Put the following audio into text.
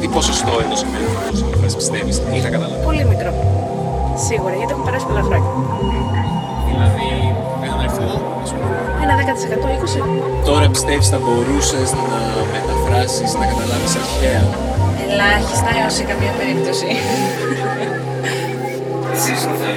τι ποσοστό ενό σημερινού προσωπικού πιστεύει τι θα καταλάβει. Πολύ μικρό. Σίγουρα, γιατί έχουν περάσει πολλά χρόνια. Δηλαδή, έναν αριθμό, α πούμε. Ένα 10%, 20%. Τώρα πιστεύει θα μπορούσε να μεταφράσει, να καταλάβει αρχαία. Ελάχιστα έω σε καμία περίπτωση. Σίγουρα.